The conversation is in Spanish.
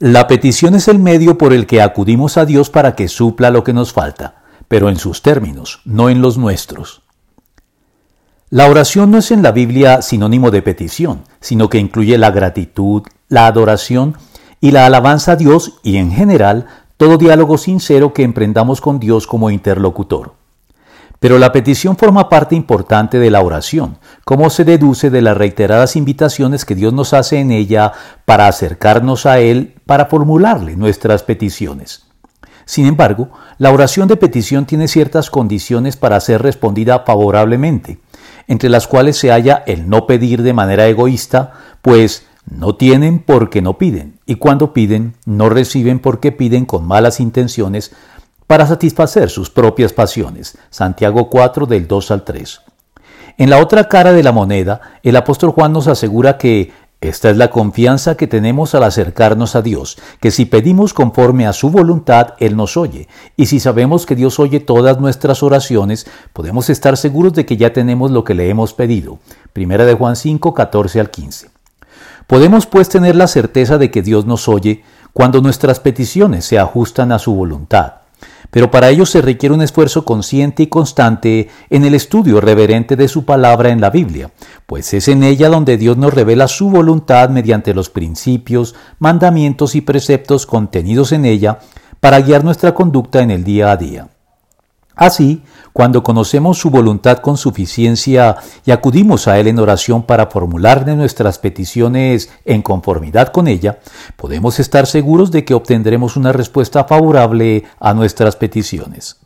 La petición es el medio por el que acudimos a Dios para que supla lo que nos falta, pero en sus términos, no en los nuestros. La oración no es en la Biblia sinónimo de petición, sino que incluye la gratitud, la adoración y la alabanza a Dios y en general todo diálogo sincero que emprendamos con Dios como interlocutor. Pero la petición forma parte importante de la oración, como se deduce de las reiteradas invitaciones que Dios nos hace en ella para acercarnos a Él, para formularle nuestras peticiones. Sin embargo, la oración de petición tiene ciertas condiciones para ser respondida favorablemente, entre las cuales se halla el no pedir de manera egoísta, pues no tienen porque no piden, y cuando piden, no reciben porque piden con malas intenciones para satisfacer sus propias pasiones. Santiago 4 del 2 al 3. En la otra cara de la moneda, el apóstol Juan nos asegura que esta es la confianza que tenemos al acercarnos a Dios, que si pedimos conforme a su voluntad, Él nos oye, y si sabemos que Dios oye todas nuestras oraciones, podemos estar seguros de que ya tenemos lo que le hemos pedido. Primera de Juan 5, 14 al 15. Podemos pues tener la certeza de que Dios nos oye cuando nuestras peticiones se ajustan a su voluntad pero para ello se requiere un esfuerzo consciente y constante en el estudio reverente de su palabra en la Biblia, pues es en ella donde Dios nos revela su voluntad mediante los principios, mandamientos y preceptos contenidos en ella para guiar nuestra conducta en el día a día. Así, cuando conocemos su voluntad con suficiencia y acudimos a Él en oración para formularle nuestras peticiones en conformidad con ella, podemos estar seguros de que obtendremos una respuesta favorable a nuestras peticiones.